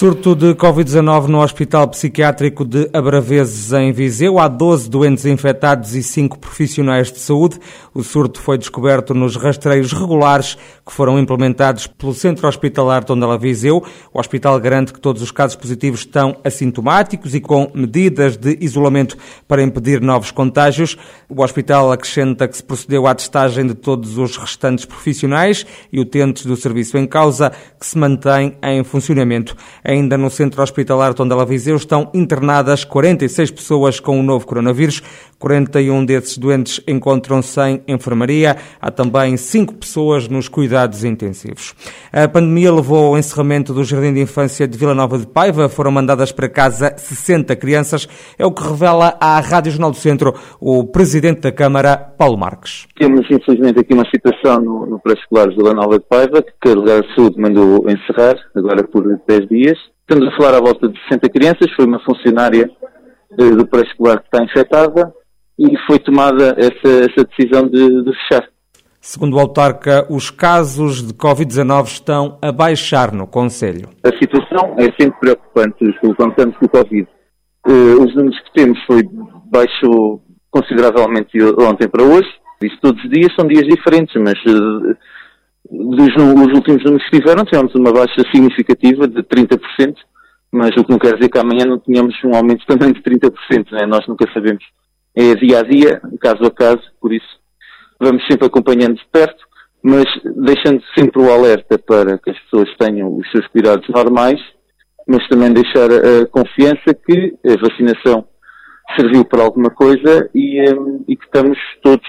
Surto de Covid-19 no Hospital Psiquiátrico de Abraveses, em Viseu. Há 12 doentes infectados e 5 profissionais de saúde. O surto foi descoberto nos rastreios regulares que foram implementados pelo Centro Hospitalar Tondela Viseu. O hospital garante que todos os casos positivos estão assintomáticos e com medidas de isolamento para impedir novos contágios. O hospital acrescenta que se procedeu à testagem de todos os restantes profissionais e utentes do serviço em causa, que se mantém em funcionamento. Ainda no Centro Hospitalar Tondela Viseu estão internadas 46 pessoas com o novo coronavírus. 41 desses doentes encontram-se em enfermaria. Há também 5 pessoas nos cuidados intensivos. A pandemia levou ao encerramento do Jardim de Infância de Vila Nova de Paiva. Foram mandadas para casa 60 crianças. É o que revela à Rádio Jornal do Centro o Presidente da Câmara, Paulo Marques. Temos, infelizmente, aqui uma situação no, no pré-escolar de Vila Nova de Paiva, que a Delegada de Saúde mandou encerrar, agora por 10 dias. Estamos a falar à volta de 60 crianças. Foi uma funcionária eh, do pré-escolar que está infectada e foi tomada essa, essa decisão de, de, fechar. Segundo o autarca, os casos de Covid-19 estão a baixar no Conselho. A situação é sempre preocupante, levantamos com o Covid. Uh, os números que temos foi baixou consideravelmente ontem para hoje. Isso todos os dias são dias diferentes, mas uh, dos os últimos números que tiveram, tivemos uma baixa significativa de 30%, mas o que não quer dizer que amanhã não tenhamos um aumento também de 30%, né? nós nunca sabemos é dia a dia, caso a caso, por isso vamos sempre acompanhando de perto, mas deixando sempre o alerta para que as pessoas tenham os seus cuidados normais, mas também deixar a confiança que a vacinação serviu para alguma coisa e, um, e que estamos todos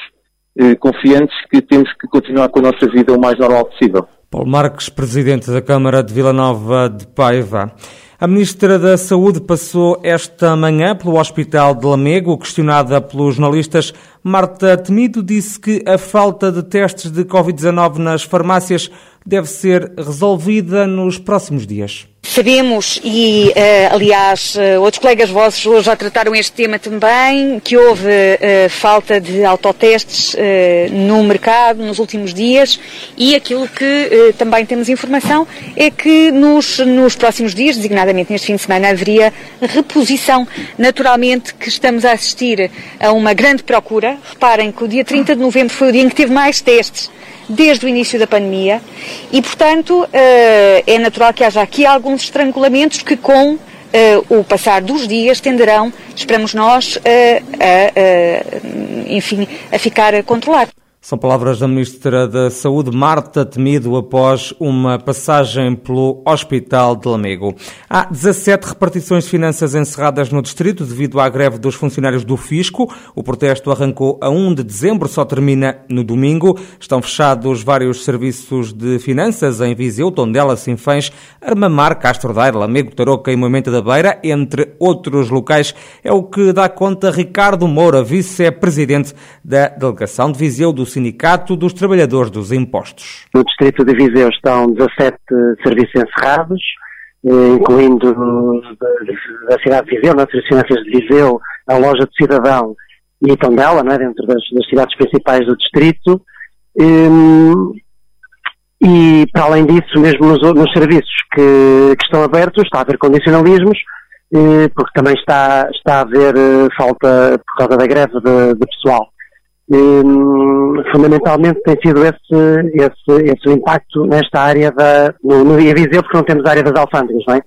eh, confiantes que temos que continuar com a nossa vida o mais normal possível. Paulo Marques, Presidente da Câmara de Vila Nova de Paiva. A Ministra da Saúde passou esta manhã pelo Hospital de Lamego, questionada pelos jornalistas. Marta Temido disse que a falta de testes de Covid-19 nas farmácias deve ser resolvida nos próximos dias. Sabemos, e uh, aliás uh, outros colegas vossos hoje já trataram este tema também, que houve uh, falta de autotestes no mercado nos últimos dias e aquilo que também temos informação é que nos, nos próximos dias, designadamente neste fim de semana, haveria reposição. Naturalmente que estamos a assistir a uma grande procura. Reparem que o dia 30 de novembro foi o dia em que teve mais testes desde o início da pandemia e, portanto, eh, é natural que haja aqui alguns estrangulamentos que, com eh, o passar dos dias, tenderão, esperamos nós, a, a, enfim, a ficar controlados. São palavras da Ministra da Saúde, Marta Temido, após uma passagem pelo Hospital de Lamego. Há 17 repartições de finanças encerradas no distrito devido à greve dos funcionários do Fisco. O protesto arrancou a 1 de dezembro, só termina no domingo. Estão fechados vários serviços de finanças em Viseu, Tondela, Sinfãs, Armamar, Castro Daire, Lamego, Tarouca e Moimenta da Beira, entre outros locais. É o que dá conta Ricardo Moura, vice-presidente da delegação de Viseu do Sindicato dos Trabalhadores dos Impostos. No distrito de Viseu estão 17 serviços encerrados, eh, incluindo da cidade de Viseu, nas finanças de Viseu, a loja de cidadão e Tondela, né, dentro das, das, cidades principais do distrito. Um, e, para além disso, mesmo nos, nos serviços que, que, estão abertos, está a haver condicionalismos, eh, porque também está, está a haver eh, falta, por causa da greve de, de pessoal. Hum, fundamentalmente tem sido esse, esse, esse impacto nesta área da, no, no Viseu, porque não temos área das alfândegas, não é?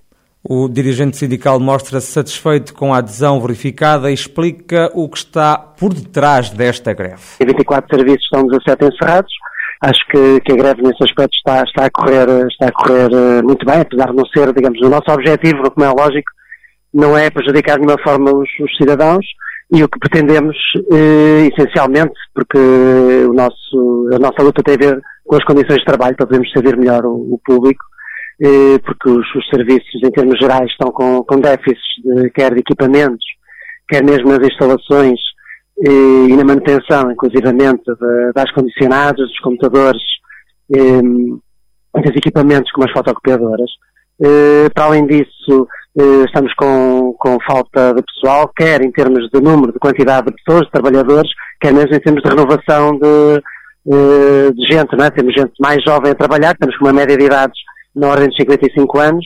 O dirigente sindical mostra-se satisfeito com a adesão verificada e explica o que está por detrás desta greve. Em 24 serviços estão 17 encerrados. Acho que, que a greve nesse aspecto está, está, a correr, está a correr eh, muito bem, apesar de não ser, digamos, o nosso objetivo, como é lógico, não é prejudicar de nenhuma forma os, os cidadãos, e o que pretendemos, eh, essencialmente, porque o nosso, a nossa luta tem a ver com as condições de trabalho para podermos servir melhor o, o público, eh, porque os, os, serviços, em termos gerais, estão com, com déficits, de, quer de equipamentos, quer mesmo nas instalações eh, e na manutenção, inclusivamente, das condicionados, dos computadores, eh, dos equipamentos como as fotocopiadoras. Eh, para além disso, estamos com, com falta de pessoal, quer em termos de número, de quantidade de pessoas, de trabalhadores, quer mesmo em termos de renovação de, eh, de gente, não é? Temos gente mais jovem a trabalhar, temos com uma média de idades na ordem de 55 anos.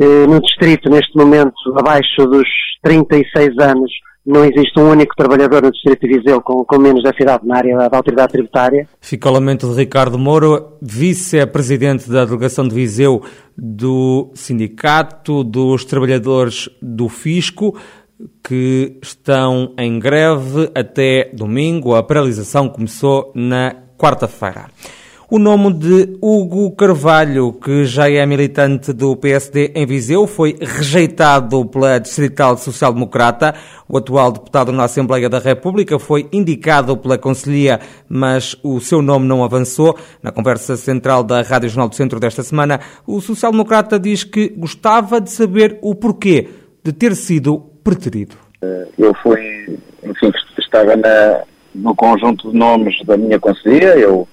Eh, no distrito, neste momento, abaixo dos 36 anos, não existe um único trabalhador no Distrito de Viseu com, com menos dessa idade na área da autoridade tributária. Fica o lamento de Ricardo Moura, vice-presidente da delegação de Viseu do Sindicato dos Trabalhadores do Fisco, que estão em greve até domingo. A paralisação começou na quarta-feira. O nome de Hugo Carvalho, que já é militante do PSD em Viseu, foi rejeitado pela Distrital Social Democrata. O atual deputado na Assembleia da República foi indicado pela Conselhia, mas o seu nome não avançou. Na conversa central da Rádio Jornal do Centro desta semana, o Social Democrata diz que gostava de saber o porquê de ter sido preterido. Eu fui, enfim, estava na, no conjunto de nomes da minha Conselhia, eu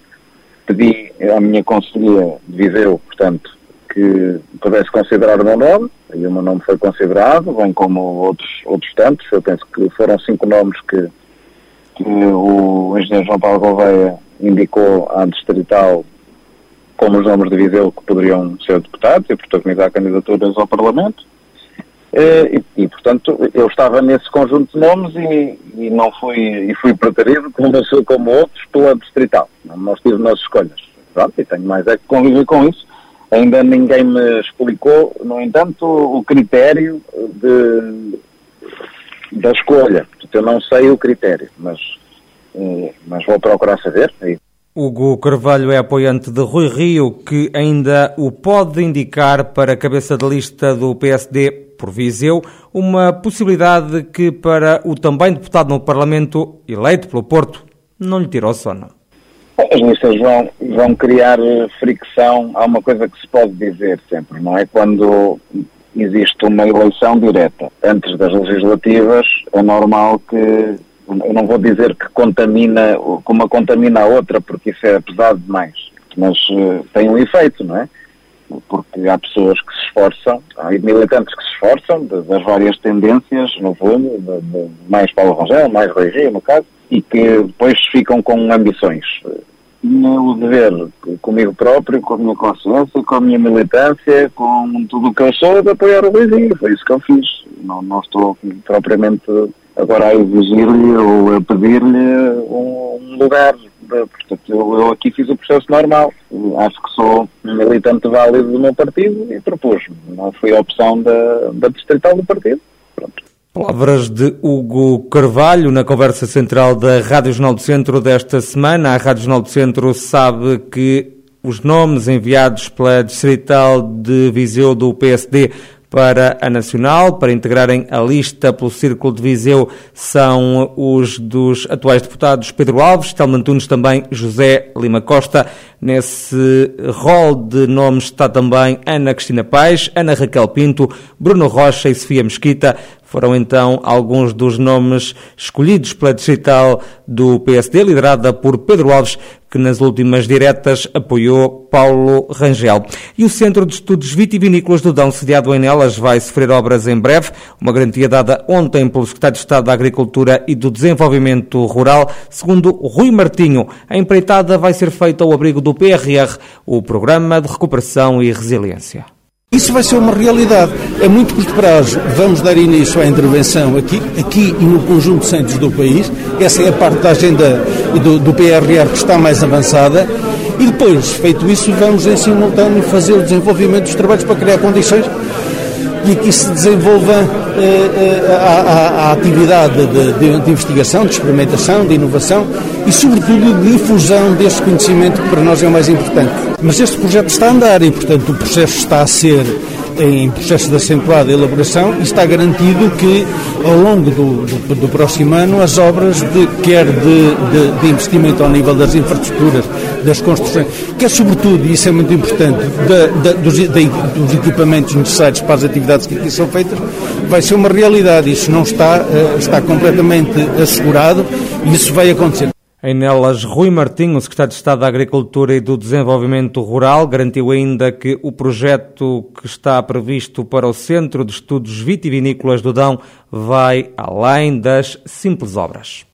pedi à minha conselhia de Viseu, portanto, que pudesse considerar o meu nome, e o meu nome foi considerado, bem como outros, outros tantos, eu penso que foram cinco nomes que, que o engenheiro João Paulo Gouveia indicou à distrital como os nomes de Viseu que poderiam ser deputados e protagonizar candidaturas ao Parlamento. Eh, e, e, portanto, eu estava nesse conjunto de nomes e, e não fui, e fui preterido, como, como outros, pela distrital. Nós tivemos nas escolhas. Pronto, e tenho mais é que conviver com isso. Ainda ninguém me explicou, no entanto, o critério de, da escolha. Eu não sei o critério, mas, eh, mas vou procurar saber. Hugo Carvalho é apoiante de Rui Rio, que ainda o pode indicar para a cabeça de lista do PSD por Viseu, uma possibilidade que para o também deputado no Parlamento, eleito pelo Porto, não lhe tirou sono. As listas vão, vão criar fricção. Há uma coisa que se pode dizer sempre, não é? Quando existe uma eleição direta antes das legislativas, é normal que, eu não vou dizer que contamina, como contamina a outra, porque isso é pesado demais, mas uh, tem um efeito, não é? porque há pessoas que se esforçam, há militantes que se esforçam das várias tendências, no fundo, de, de mais Paulo Rangel, mais Rui no caso, e que depois ficam com ambições. O dever comigo próprio, com a minha consciência, com a minha militância, com tudo o que eu sou, de apoiar o Luizinho. Foi isso que eu fiz. Não, não estou propriamente agora a exigir-lhe ou a pedir-lhe um lugar Portanto, eu, eu, aqui fiz o processo normal. Acho que sou militante válido do meu partido e propus-me. Não foi a opção da, da distrital do partido. Pronto. Palavras de Hugo Carvalho na conversa central da Rádio Jornal do Centro desta semana. A Rádio Jornal do Centro sabe que os nomes enviados pela Distrital de Viseu do PSD para a Nacional, para integrarem a lista pelo Círculo de Viseu, são os dos atuais deputados Pedro Alves, Telma Antunes também José Lima Costa. Nesse rol de nomes está também Ana Cristina Pais, Ana Raquel Pinto, Bruno Rocha e Sofia Mesquita. Foram então alguns dos nomes escolhidos pela distrital do PSD, liderada por Pedro Alves, que nas últimas diretas apoiou Paulo Rangel. E o Centro de Estudos Vitivinícolas do Dão, sediado em Nelas, vai sofrer obras em breve, uma garantia dada ontem pelo Secretário de Estado da Agricultura e do Desenvolvimento Rural. Segundo Rui Martinho, a empreitada vai ser feita ao abrigo do PRR, o Programa de Recuperação e Resiliência. Isso vai ser uma realidade. É muito curto prazo. Vamos dar início à intervenção aqui, aqui e no conjunto de centros do país. Essa é a parte da agenda do, do PRR que está mais avançada. E depois, feito isso, vamos em simultâneo fazer o desenvolvimento dos trabalhos para criar condições e aqui se desenvolva eh, eh, a, a, atividade de, de, de, investigação, de experimentação, de inovação e, sobretudo, de difusão deste conhecimento que para nós é o mais importante. Mas este projeto está a andar e, portanto, o processo está a ser em processo de acentuada elaboração e está garantido que ao longo do, do, do próximo ano as obras, de, quer de, de, de, investimento ao nível das infraestruturas, das construções, quer sobretudo, e isso é muito importante, dos, dos, equipamentos necessários para as atividades que aqui são feitas, vai ser uma realidade. Isso não está, eh, está completamente assegurado e isso vai acontecer. Em nelas, Rui Martinho, secretário de Estado da Agricultura e do Desenvolvimento Rural, garantiu ainda que o projeto que está previsto para o Centro de Estudos Vitivinícolas do Dão vai além das simples obras.